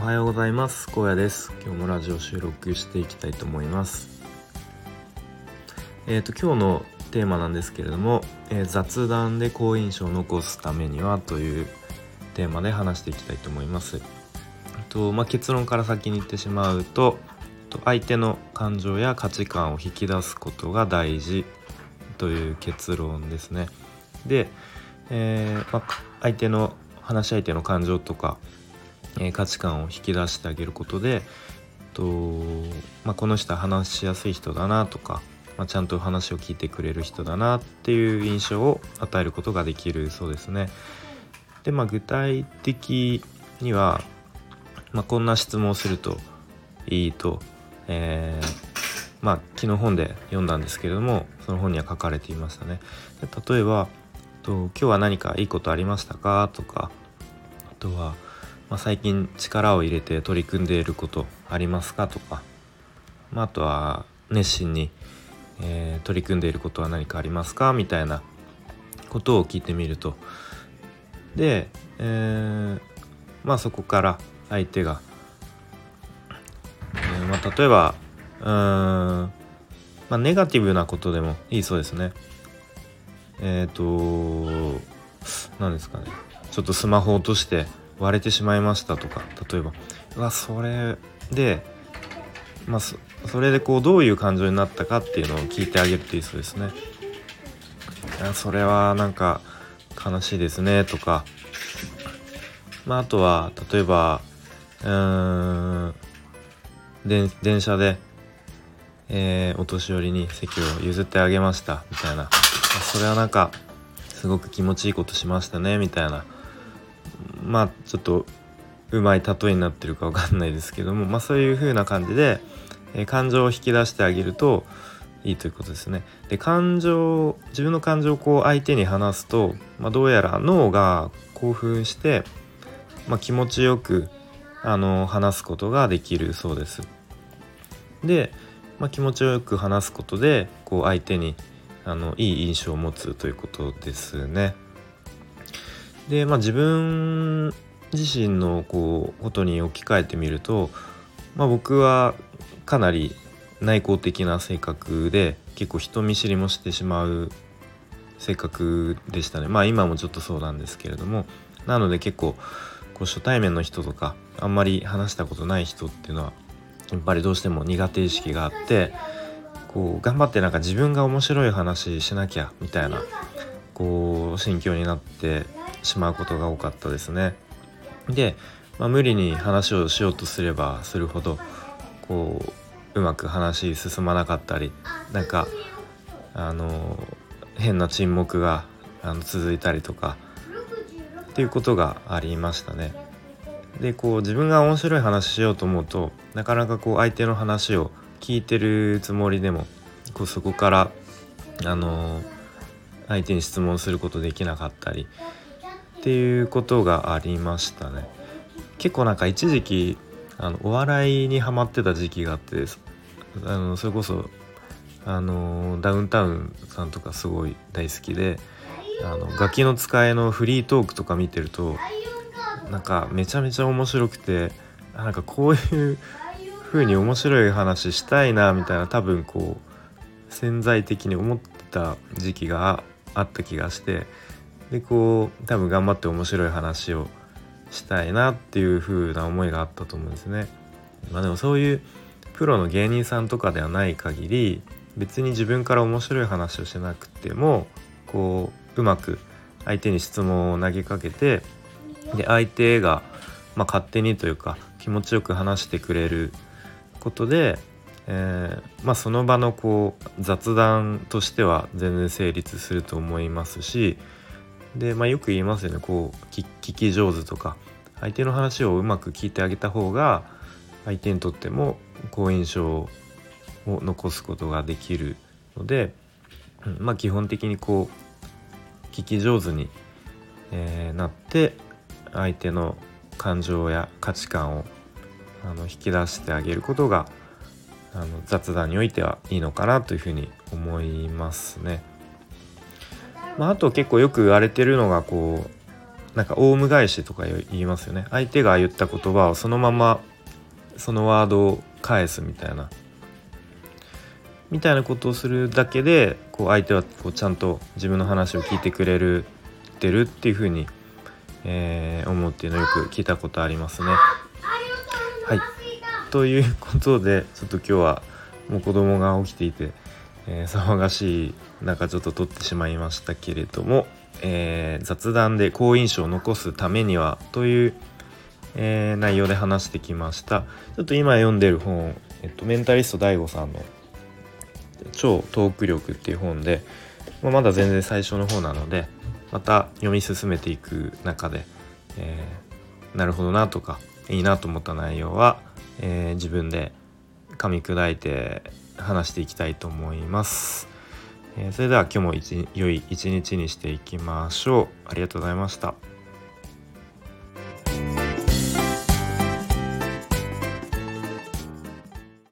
はようございます。高野です。今日もラジオ収録していきたいと思います。えっ、ー、と今日のテーマなんですけれども、えー、雑談で好印象を残すためにはというテーマで話していきたいと思います。とまあ、結論から先に言ってしまうと相手の感情や価値観を引き出すことが大事という結論ですね。で、えー、まあ、相手の話し相手の感情とかえ価値観を引き出してあげることでと、まあ、この人は話しやすい人だなとか、まあ、ちゃんと話を聞いてくれる人だなっていう印象を与えることができるそうですね。でまあ具体的には、まあ、こんな質問をするといいと、えー、まあ昨日本で読んだんですけれどもその本には書かれていましたね。で例えばと「今日は何かいいことありましたか?」とかあとは「まあ、最近力を入れて取り組んでいることありますかとか、まあ、あとは熱心に、えー、取り組んでいることは何かありますかみたいなことを聞いてみると。で、えー、まあそこから相手が、えー、まあ、例えばうーん、まあ、ネガティブなことでもいいそうですね。えっ、ー、と何ですかね。ちょっとスマホ落として割れてしまいましたとか例えばうわそれでまあそれでこうどういう感情になったかっていうのを聞いてあげるといいそうですね。それはなんか悲しいですねとか。まああとは例えばうーん電車で、えー、お年寄りに席を譲ってあげましたみたいな。それはなんかすごく気持ちいいことしましたねみたいな。まあちょっとうまい例えになってるか分かんないですけども、まあ、そういう風な感じで、えー、感情を引き出してあげるといいということですね。で感情自分の感情をこう相手に話すと、まあ、どうやら脳が興奮して、まあ、気持ちよくあの話すことができるそうです。で、まあ、気持ちよく話すことでこう相手にあのいい印象を持つということですね。で、まあ、自分自身のこうことに置き換えてみると、まあ、僕はかなり内向的な性格で結構人見知りもしてしまう性格でしたね。まあ今もちょっとそうなんですけれども。なので結構こう初対面の人とかあんまり話したことない人っていうのはやっぱりどうしても苦手意識があってこう頑張ってなんか自分が面白い話しなきゃみたいなこう心境になってしまうことが多かったですね。で、まあ、無理に話をしようとすればするほどこううまく話進まなかったりなんかあの変な沈黙があの続いたりとかっていうことがありましたね。でこう自分が面白い話しようと思うとなかなかこう相手の話を聞いてるつもりでもこうそこからあの相手に質問することできなかったりっていうことがありましたね。結構なんか一時期あのお笑いにハマってた時期があってあのそれこそあのダウンタウンさんとかすごい大好きであのガキの使いのフリートークとか見てるとなんかめちゃめちゃ面白くてなんかこういう風に面白い話したいなみたいな多分こう潜在的に思ってた時期があった気がしてでこう多分頑張って面白い話をしたいなっていう風な思いがあったと思うんですね。まあ、でもそういうプロの芸人さんとかではない限り別に自分から面白い話をしなくてもこううまく相手に質問を投げかけてで相手が、まあ、勝手にというか気持ちよく話してくれることで、えー、まあ、その場のこう雑談としては全然成立すると思いますしで、まあ、よく言いますよねこう聞き上手とか相手の話をうまく聞いてあげた方が相手にとっても好印象を残すことができるので、まあ基本的にこう聞き上手に、えー、なって相手の感情や価値観をあの引き出してあげることがあの雑談においてはいいのかなというふうに思いますね。まあ、あと結構よく言われてるのがこうなんかオウム返しとか言いますよね。相手が言った言葉をそのままそのワードを返すみたいな。みたいなことをするだけでこう相手はこうちゃんと自分の話を聞いてくれるてるっていうふうに、えー、思うっていうのをよく聞いたことありますね。はい。ということでちょっと今日はもう子供が起きていて、えー、騒がしい中ちょっと撮ってしまいましたけれども、えー、雑談で好印象を残すためにはという、えー、内容で話してきました。ちょっと今読んでる本、えっと、メンタリスト DAIGO さんの「超トーク力」っていう本で、まあ、まだ全然最初の方なのでまた読み進めていく中で、えー、なるほどなとかいいなと思った内容はえ、自分で噛み砕いて話していきたいと思います。えー、それでは今日も良い一日にしていきましょう。ありがとうございました。